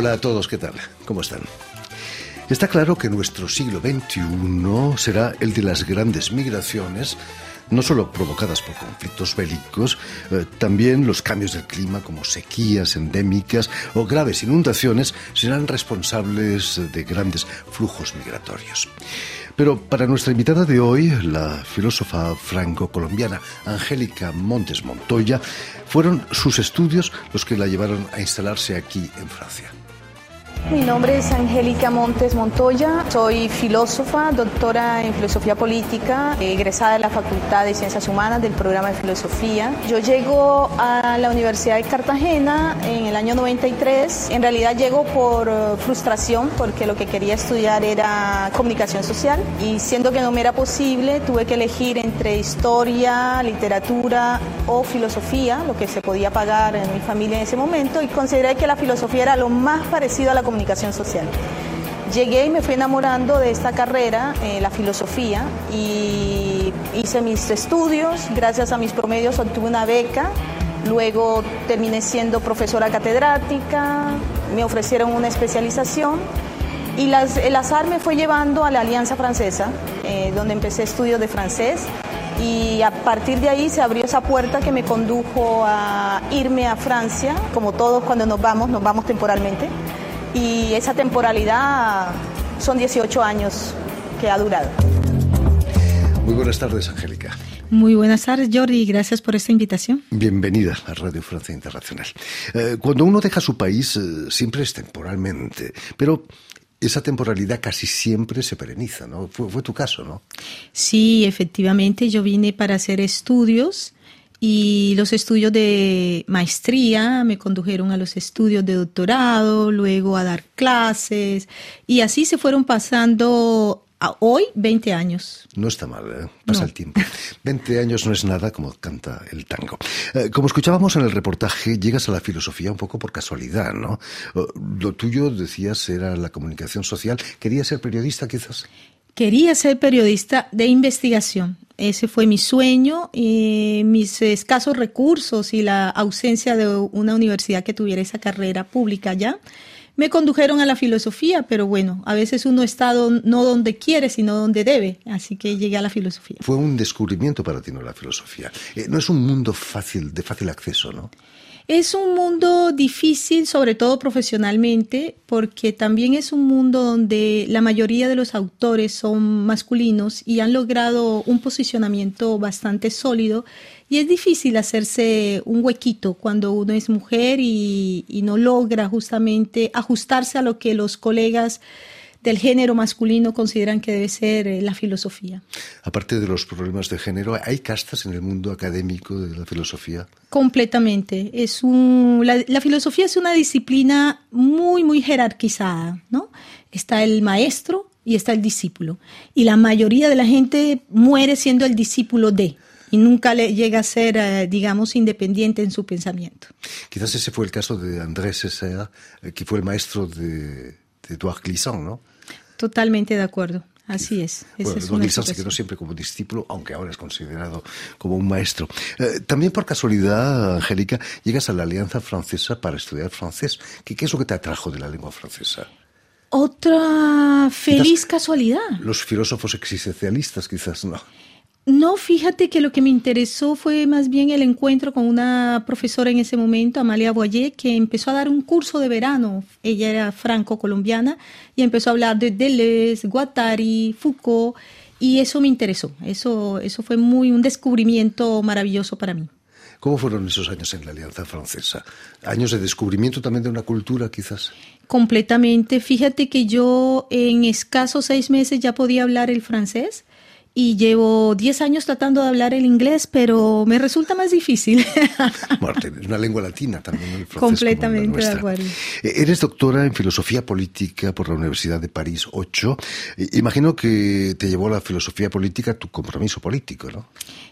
Hola a todos, ¿qué tal? ¿Cómo están? Está claro que nuestro siglo XXI será el de las grandes migraciones, no solo provocadas por conflictos bélicos, eh, también los cambios del clima como sequías endémicas o graves inundaciones serán responsables de grandes flujos migratorios. Pero para nuestra invitada de hoy, la filósofa franco-colombiana Angélica Montes Montoya, fueron sus estudios los que la llevaron a instalarse aquí en Francia. Mi nombre es Angélica Montes Montoya, soy filósofa, doctora en filosofía política, egresada de la Facultad de Ciencias Humanas del programa de filosofía. Yo llego a la Universidad de Cartagena en el año 93. En realidad llego por eh, frustración porque lo que quería estudiar era comunicación social y siendo que no me era posible tuve que elegir entre historia, literatura o filosofía, lo que se podía pagar en mi familia en ese momento y consideré que la filosofía era lo más parecido a la comunicación social. Llegué y me fui enamorando de esta carrera, eh, la filosofía, y hice mis estudios, gracias a mis promedios obtuve una beca, luego terminé siendo profesora catedrática, me ofrecieron una especialización. Y las, el azar me fue llevando a la Alianza Francesa, eh, donde empecé estudios de francés. Y a partir de ahí se abrió esa puerta que me condujo a irme a Francia, como todos cuando nos vamos, nos vamos temporalmente y esa temporalidad son 18 años que ha durado. Muy buenas tardes, Angélica. Muy buenas tardes, Jordi, y gracias por esta invitación. Bienvenida a Radio Francia Internacional. Eh, cuando uno deja su país, eh, siempre es temporalmente, pero esa temporalidad casi siempre se pereniza, ¿no? Fue, fue tu caso, ¿no? Sí, efectivamente, yo vine para hacer estudios y los estudios de maestría me condujeron a los estudios de doctorado, luego a dar clases y así se fueron pasando a hoy 20 años. No está mal, ¿eh? pasa el tiempo. 20 años no es nada como canta el tango. Eh, como escuchábamos en el reportaje, llegas a la filosofía un poco por casualidad, ¿no? Eh, lo tuyo, decías, era la comunicación social. ¿Querías ser periodista quizás? Quería ser periodista de investigación. Ese fue mi sueño. Y mis escasos recursos y la ausencia de una universidad que tuviera esa carrera pública ya me condujeron a la filosofía, pero bueno, a veces uno está no donde quiere, sino donde debe, así que llegué a la filosofía. Fue un descubrimiento para ti, ¿no? La filosofía. Eh, no es un mundo fácil, de fácil acceso, ¿no? Es un mundo difícil, sobre todo profesionalmente, porque también es un mundo donde la mayoría de los autores son masculinos y han logrado un posicionamiento bastante sólido. Y es difícil hacerse un huequito cuando uno es mujer y, no logra justamente ajustarse a lo que los colegas del género masculino consideran que debe ser eh, la filosofía. Aparte de los problemas de género, ¿hay castas en el mundo académico de la filosofía? Completamente. Es un, la, filosofía es una disciplina muy, muy jerarquizada, ¿no? Está el maestro y está el discípulo. Y la mayoría de la gente muere siendo el discípulo de y nunca le llega a ser, eh, digamos, independiente en su pensamiento. Quizás ese fue el caso de Andrés César, eh, que fue el maestro de, de Edouard Glissant, ¿no? Totalmente de acuerdo. Así es. Bueno, es se quedó siempre como discípulo, aunque ahora es considerado como un maestro. Eh, también por casualidad, Angélica, llegas a la Alianza Francesa para estudiar francés. ¿Qué, qué es lo que te atrajo de la lengua francesa? Otra feliz casualidad. Los filósofos existencialistas, quizás no. No, fíjate que lo que me interesó fue más bien el encuentro con una profesora en ese momento, Amalia Boyer, que empezó a dar un curso de verano. Ella era franco-colombiana y empezó a hablar de Deleuze, Guattari, Foucault, y eso me interesó. Eso, eso fue muy un descubrimiento maravilloso para mí. ¿Cómo fueron esos años en la Alianza Francesa? ¿Años de descubrimiento también de una cultura, quizás? Completamente. Fíjate que yo en escasos seis meses ya podía hablar el francés y llevo 10 años tratando de hablar el inglés, pero me resulta más difícil. Es una lengua latina también. El Completamente de acuerdo. Eh, eres doctora en filosofía política por la Universidad de París 8. Eh, imagino que te llevó la filosofía política tu compromiso político, ¿no?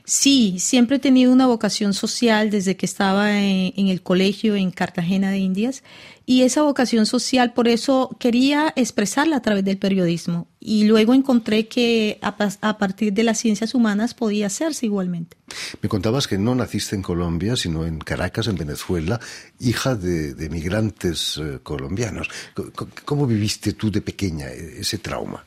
Sí, siempre he tenido una vocación social desde que estaba en, en el colegio en Cartagena de Indias y esa vocación social por eso quería expresarla a través del periodismo y luego encontré que a, partir de las ciencias humanas podía hacerse igualmente. Me contabas que no naciste en Colombia, sino en Caracas, en Venezuela, hija de, migrantes eh, colombianos. ¿Cómo viviste tú de pequeña ese trauma?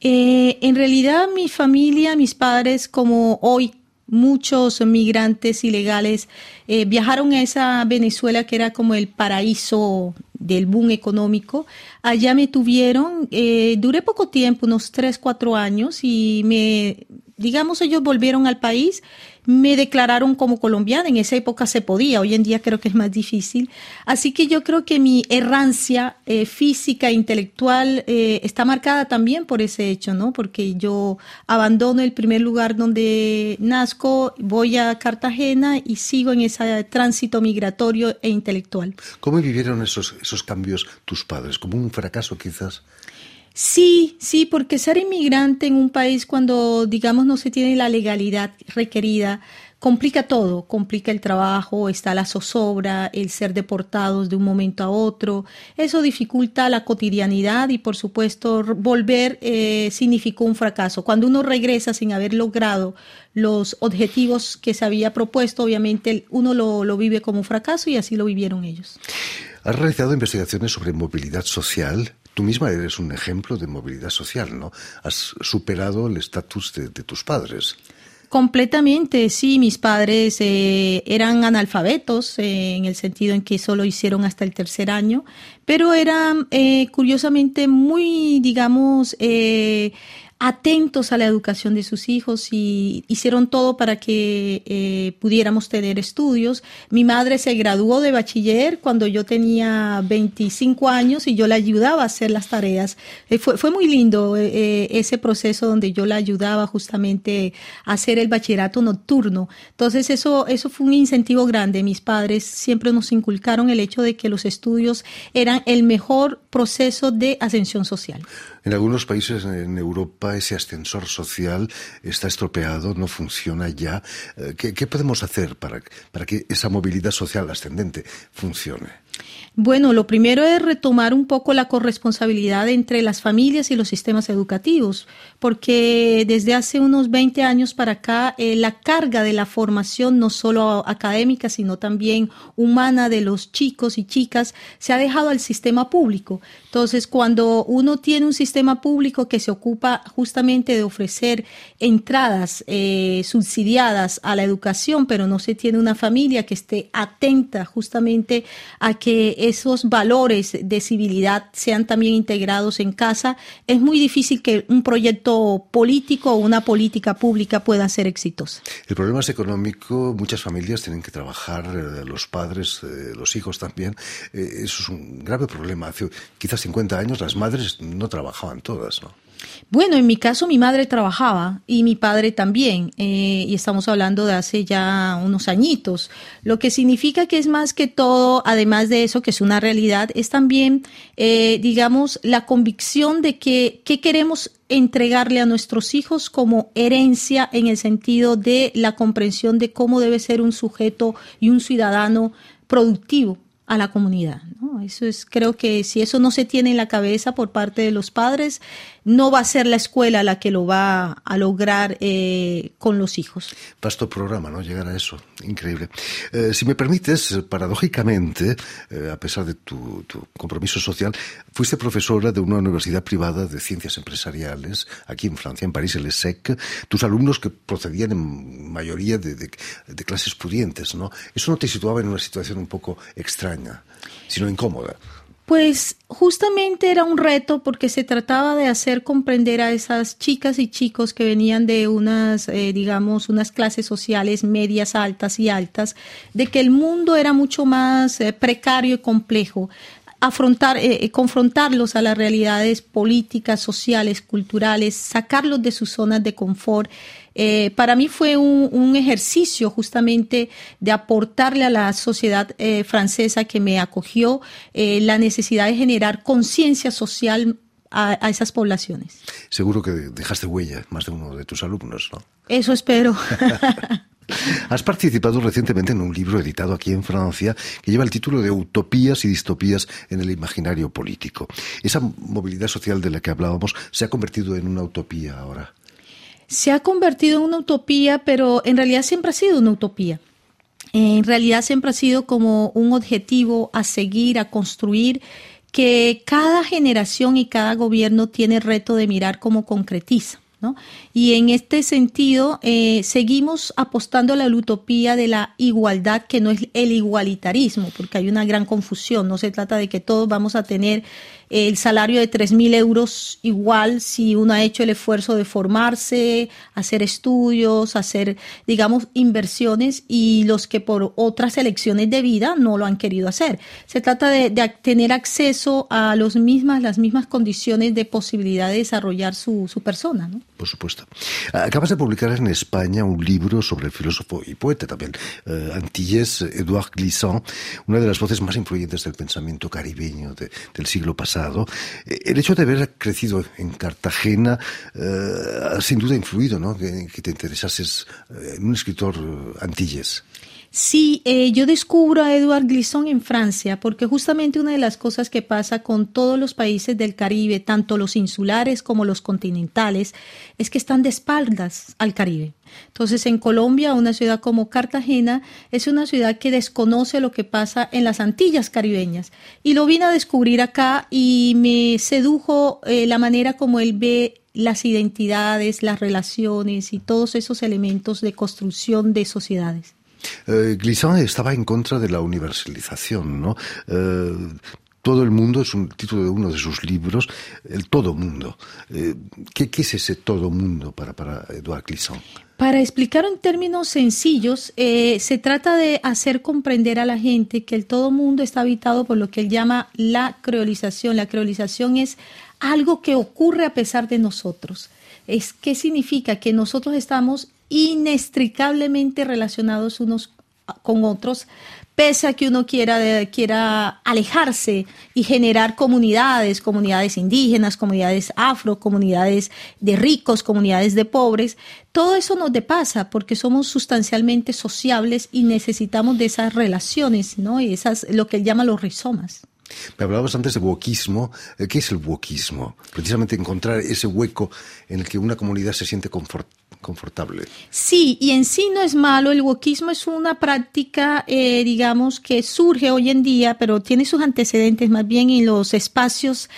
Eh, en realidad mi familia, mis padres, como hoy muchos migrantes ilegales eh, viajaron a esa Venezuela que era como el paraíso del boom económico. Allá me tuvieron, eh, duré poco tiempo, unos tres, cuatro años, y me, digamos, ellos volvieron al país me declararon como colombiana. En esa época se podía, hoy en día creo que es más difícil. Así que yo creo que mi errancia eh, física e intelectual eh, está marcada también por ese hecho, ¿no? Porque yo abandono el primer lugar donde nazco, voy a Cartagena y sigo en ese tránsito migratorio e intelectual. ¿Cómo vivieron esos, esos cambios tus padres? ¿Como un fracaso quizás? Sí, sí, porque ser inmigrante en un país cuando, digamos, no se tiene la legalidad requerida, complica todo, complica el trabajo, está la zozobra, el ser deportados de un momento a otro, eso dificulta la cotidianidad y por supuesto volver eh, significó un fracaso. Cuando uno regresa sin haber logrado los objetivos que se había propuesto, obviamente uno lo, lo vive como un fracaso y así lo vivieron ellos. Has realizado investigaciones sobre movilidad social Tú misma eres un ejemplo de movilidad social, ¿no? Has superado el estatus de, tus padres. Completamente, sí, mis padres eh, eran analfabetos eh, en el sentido en que solo hicieron hasta el tercer año, pero eran eh, curiosamente muy, digamos, atentos a la educación de sus hijos y hicieron todo para que eh, pudiéramos tener estudios. Mi madre se graduó de bachiller cuando yo tenía 25 años y yo la ayudaba a hacer las tareas. Eh, fue, fue, muy lindo eh, ese proceso donde yo la ayudaba justamente a hacer el bachillerato nocturno. Entonces eso, eso fue un incentivo grande. Mis padres siempre nos inculcaron el hecho de que los estudios eran el mejor proceso de ascensión social. En algunos países en Europa ese ascensor social está estropeado, no funciona ya. Eh, ¿Qué, podemos hacer para, para que esa movilidad social ascendente funcione? Bueno, lo primero es retomar un poco la corresponsabilidad entre las familias y los sistemas educativos, porque desde hace unos 20 años para acá eh, la carga de la formación, no solo académica, sino también humana de los chicos y chicas, se ha dejado al sistema público. Entonces, cuando uno tiene un sistema público que se ocupa justamente de ofrecer entradas eh, subsidiadas a la educación, pero no se tiene una familia que esté atenta justamente a que esos valores de civilidad sean también integrados en casa, es muy difícil que un proyecto político o una política pública pueda ser exitosa. El problema es económico, muchas familias tienen que trabajar, eh, los padres, eh, los hijos también. Eh, eso es un grave problema. Hace quizás 50 años las madres no trabajaban todas, ¿no? Bueno, en mi caso mi madre trabajaba y mi padre también, eh, y estamos hablando de hace ya unos añitos, lo que significa que es más que todo, además de eso, que es una realidad, es también, eh, digamos, la convicción de que queremos entregarle a nuestros hijos como herencia en el sentido de la comprensión de cómo debe ser un sujeto y un ciudadano productivo a la comunidad. ¿No? Eso es, creo que si eso no se tiene en la cabeza por parte de los padres, no va a ser la escuela la que lo va a lograr eh, con los hijos. Vasto programa, ¿no? Llegar a eso. Increíble. Eh, si me permites, paradójicamente, eh, a pesar de tu, compromiso social, fuiste profesora de una universidad privada de ciencias empresariales aquí en Francia, en París, el ESSEC. Tus alumnos que procedían en mayoría de, de clases pudientes, ¿no? Eso no te situaba en una situación un poco extraña, sino incómoda. Pues justamente era un reto porque se trataba de hacer comprender a esas chicas y chicos que venían de unas, eh, digamos, unas clases sociales medias, altas y altas, de que el mundo era mucho más eh, precario y complejo afrontar, eh, confrontarlos a las realidades políticas, sociales, culturales, sacarlos de sus zonas de confort eh, para mí fue un, ejercicio justamente de aportarle a la sociedad eh, francesa que me acogió eh, la necesidad de generar conciencia social a, esas poblaciones. Seguro que dejaste huella más de uno de tus alumnos, ¿no? Eso espero. Has participado recientemente en un libro editado aquí en Francia que lleva el título de Utopías y distopías en el imaginario político. Esa movilidad social de la que hablábamos se ha convertido en una utopía ahora. Se ha convertido en una utopía, pero en realidad siempre ha sido una utopía. En realidad siempre ha sido como un objetivo a seguir, a construir, que cada generación y cada gobierno tiene el reto de mirar cómo concretiza. Y en este sentido, eh, seguimos apostando a la utopía de la igualdad, que no es el igualitarismo, porque hay una gran confusión. No se trata de que todos vamos a tener el salario de 3.000 euros igual si uno ha hecho el esfuerzo de formarse, hacer estudios, hacer, digamos, inversiones y los que por otras elecciones de vida no lo han querido hacer. Se trata de, tener acceso a los mismas, las mismas condiciones de posibilidad de desarrollar su, su persona. ¿no? Por supuesto. Acabas de publicar en España un libro sobre el filósofo y poeta también, eh, antillés Edouard Glissant, una de las voces más influyentes del pensamiento caribeño del siglo pasado eh, el hecho de haber crecido en Cartagena ha eh, sin duda influido, ¿no? Que, te interesases eh, en un escritor antilles. Sí, yo descubro a Edouard Glissant en Francia, porque justamente una de las cosas que pasa con todos los países del Caribe, tanto los insulares como los continentales, es que están de espaldas al Caribe. Entonces, en Colombia, una ciudad como Cartagena es una ciudad que desconoce lo que pasa en las Antillas caribeñas. Y lo vine a descubrir acá y me sedujo eh, la manera como él ve las identidades, las relaciones y todos esos elementos de construcción de sociedades. Eh, Glissant estaba en contra de la universalización, ¿no? Eh, todo el mundo es un título de uno de sus libros, el todo mundo. Eh, ¿qué, es ese todo mundo para, para Edouard Glissant? Para explicarlo en términos sencillos, eh, se trata de hacer comprender a la gente que el todo mundo está habitado por lo que él llama la creolización. La creolización es algo que ocurre a pesar de nosotros. Es, ¿Qué significa? Que nosotros estamos inextricablemente relacionados unos con otros pese a que uno quiera, quiera alejarse y generar comunidades, comunidades indígenas, comunidades afro, comunidades de ricos, comunidades de pobres, todo eso nos depasa porque somos sustancialmente sociables y necesitamos de esas relaciones, ¿no? Y esas, lo que él llama los rizomas. Me hablabas antes de wokismo. Eh, ¿Qué es el wokismo? Precisamente encontrar ese hueco en el que una comunidad se siente confortable. Sí, y en sí no es malo. El wokismo es una práctica, eh, digamos, que surge hoy en día, pero tiene sus antecedentes más bien en los espacios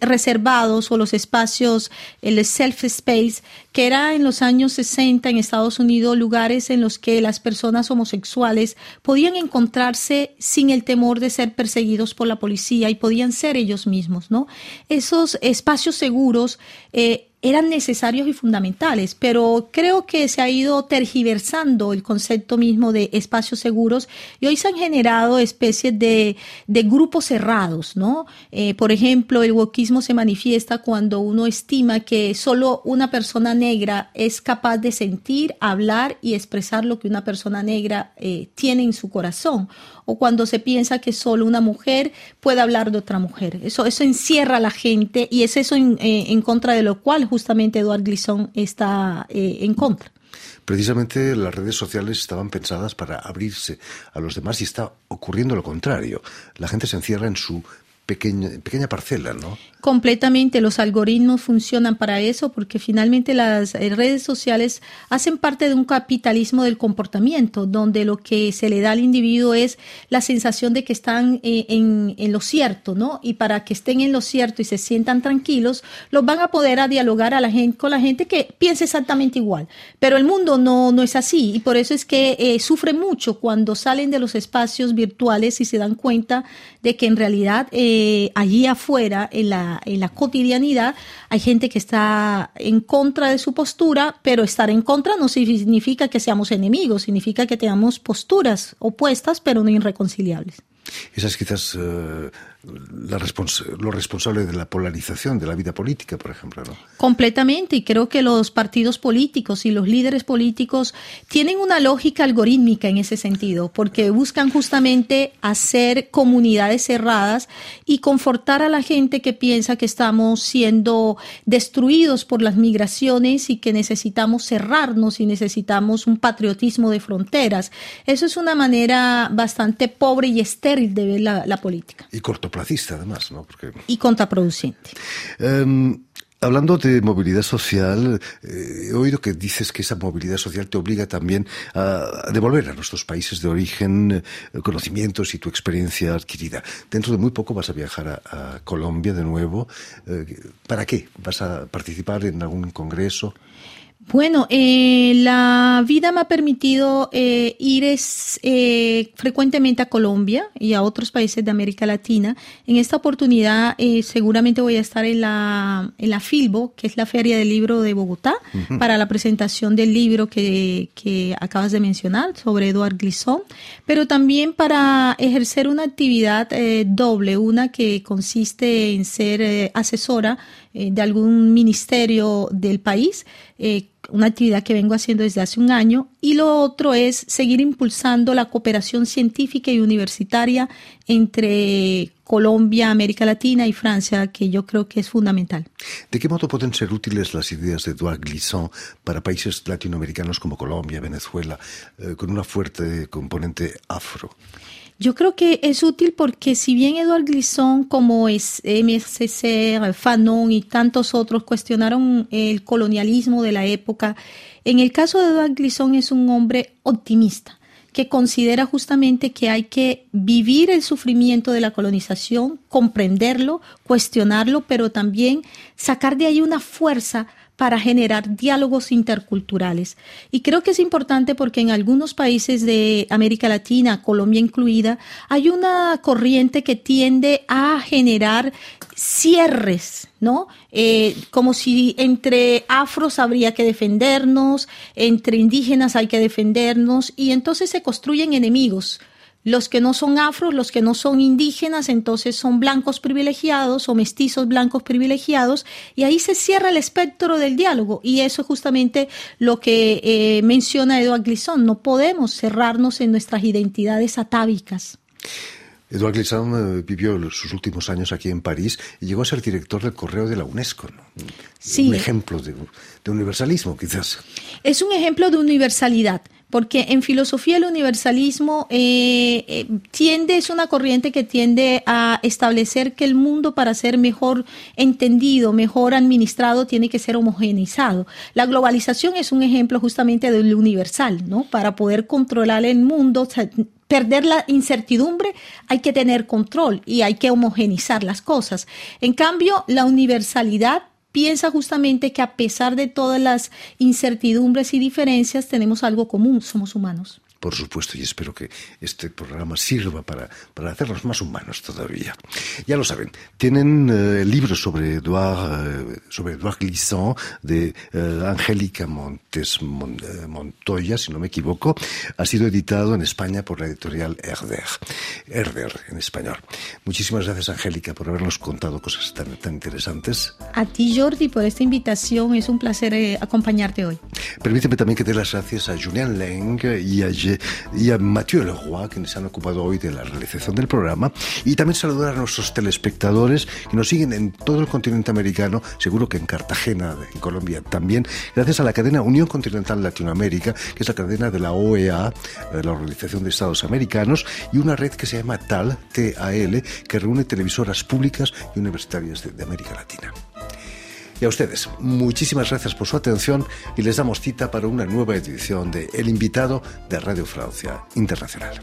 reservados o los espacios, el self-space, que era en los años 60 en Estados Unidos lugares en los que las personas homosexuales podían encontrarse sin el temor de ser perseguidos por la policía y podían ser ellos mismos, ¿no? Esos espacios seguros eh, eran necesarios y fundamentales, pero creo que se ha ido tergiversando el concepto mismo de espacios seguros y hoy se han generado especies de, grupos cerrados, ¿no? Eh, por ejemplo, el wokismo se manifiesta cuando uno estima que solo una persona negra es capaz de sentir, hablar y expresar lo que una persona negra eh, tiene en su corazón, o cuando se piensa que solo una mujer puede hablar de otra mujer. Eso, eso encierra a la gente y es eso en, eh, en contra de lo cual justamente Eduard Glissant está eh, en contra. Precisamente las redes sociales estaban pensadas para abrirse a los demás y está ocurriendo lo contrario. La gente se encierra en su pequeña, pequeña parcela, ¿no? Completamente, los algoritmos funcionan para eso porque finalmente las eh, redes sociales hacen parte de un capitalismo del comportamiento, donde lo que se le da al individuo es la sensación de que están eh, en, en, lo cierto, ¿no? Y para que estén en lo cierto y se sientan tranquilos, los van a poder a dialogar a la gente, con la gente que piensa exactamente igual. Pero el mundo no, no es así y por eso es que eh, sufre mucho cuando salen de los espacios virtuales y se dan cuenta de que en realidad allí afuera, en la en la cotidianidad hay gente que está en contra de su postura, pero estar en contra no significa que seamos enemigos, significa que tengamos posturas opuestas pero no irreconciliables. Esa es quizás eh, la lo responsable de la polarización de la vida política, por ejemplo. ¿no? Completamente, y creo que los partidos políticos y los líderes políticos tienen una lógica algorítmica en ese sentido, porque buscan justamente hacer comunidades cerradas y confortar a la gente que piensa que estamos siendo destruidos por las migraciones y que necesitamos cerrarnos y necesitamos un patriotismo de fronteras. Eso es una manera bastante pobre y estéril de ver la, política. Y cortoplacista, además, ¿no? Y contraproducente. Em, hablando de movilidad social, eh, he oído que dices que esa movilidad social te obliga también a, devolver a nuestros países de origen eh, conocimientos y tu experiencia adquirida. Dentro de muy poco vas a viajar a, Colombia de nuevo. Eh, ¿Para qué? ¿Vas a participar en algún congreso? Bueno, eh, la vida me ha permitido eh, ir eh, frecuentemente a Colombia y a otros países de América Latina. En esta oportunidad seguramente voy a estar en la, en la Filbo, que es la Feria del Libro de Bogotá, para la presentación del libro que, que acabas de mencionar sobre Eduard Glissón, pero también para ejercer una actividad doble, una que consiste en ser asesora de algún ministerio del país una actividad que vengo haciendo desde hace un año, y lo otro es seguir impulsando la cooperación científica y universitaria entre Colombia, América Latina y Francia, que yo creo que es fundamental. ¿De qué modo pueden ser útiles las ideas de Edouard Glissant para países latinoamericanos como Colombia, Venezuela, eh, con una fuerte componente afro? Yo creo que es útil porque si bien Eduard Glissant, como es MSC, Fanon y tantos otros cuestionaron el colonialismo de la época, en el caso de Eduard Glissant es un hombre optimista que considera justamente que hay que vivir el sufrimiento de la colonización, comprenderlo, cuestionarlo, pero también sacar de ahí una fuerza para generar diálogos interculturales. Y creo que es importante porque en algunos países de América Latina, Colombia incluida, hay una corriente que tiende a generar cierres, ¿no? Eh, como si entre afros habría que defendernos, entre indígenas hay que defendernos, y entonces se construyen enemigos los que no son afros, los que no son indígenas, entonces son blancos privilegiados o mestizos blancos privilegiados, y ahí se cierra el espectro del diálogo. Y eso es justamente lo que eh, menciona Eduard Glissant. No podemos cerrarnos en nuestras identidades atávicas. Eduard Glissant eh, vivió sus últimos años aquí en París y llegó a ser director del correo de la UNESCO. Sí. Un ejemplo de, de universalismo, quizás. Es un ejemplo de universalidad porque en filosofía el universalismo eh, eh, tiende, es una corriente que tiende a establecer que el mundo para ser mejor entendido, mejor administrado, tiene que ser homogeneizado. La globalización es un ejemplo justamente del universal, ¿no? Para poder controlar el mundo, perder la incertidumbre, hay que tener control y hay que homogenizar las cosas. En cambio, la universalidad piensa justamente que a pesar de todas las incertidumbres y diferencias, tenemos algo común, somos humanos por supuesto, y espero que este programa sirva para, para hacernos más humanos todavía. Ya lo saben, tienen eh, libros sobre Edouard, eh, sobre Edouard Glissant de eh, Angélica Montes Montoya, si no me equivoco. Ha sido editado en España por la editorial Herder, Herder en español. Muchísimas gracias, Angélica, por habernos contado cosas tan, tan interesantes. A ti, Jordi, por esta invitación. Es un placer acompañarte hoy. Permíteme también que dé las gracias a Julian Leng y a y a Mathieu Leroy, quienes se han ocupado hoy de la realización del programa. Y también saludar a nuestros telespectadores que nos siguen en todo el continente americano, seguro que en Cartagena, en Colombia también, gracias a la cadena Unión Continental Latinoamérica, que es la cadena de la OEA, la Organización de Estados Americanos, y una red que se llama TAL, TAL, que reúne televisoras públicas y universitarias de América Latina. Y a ustedes, muchísimas gracias por su atención y les damos cita para una nueva edición de El invitado de Radio Francia Internacional.